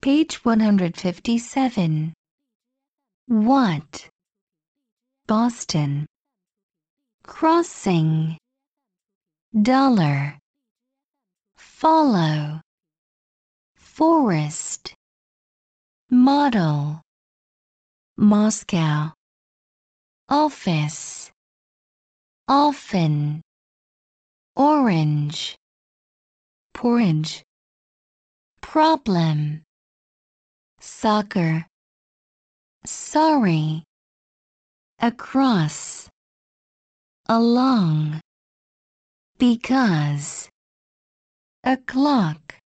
Page 157. What? Boston. Crossing. Dollar. Follow. Forest. Model. Moscow. Office. Often. Orange. Porridge. Problem. Soccer. Sorry. Across. Along. Because. O'clock.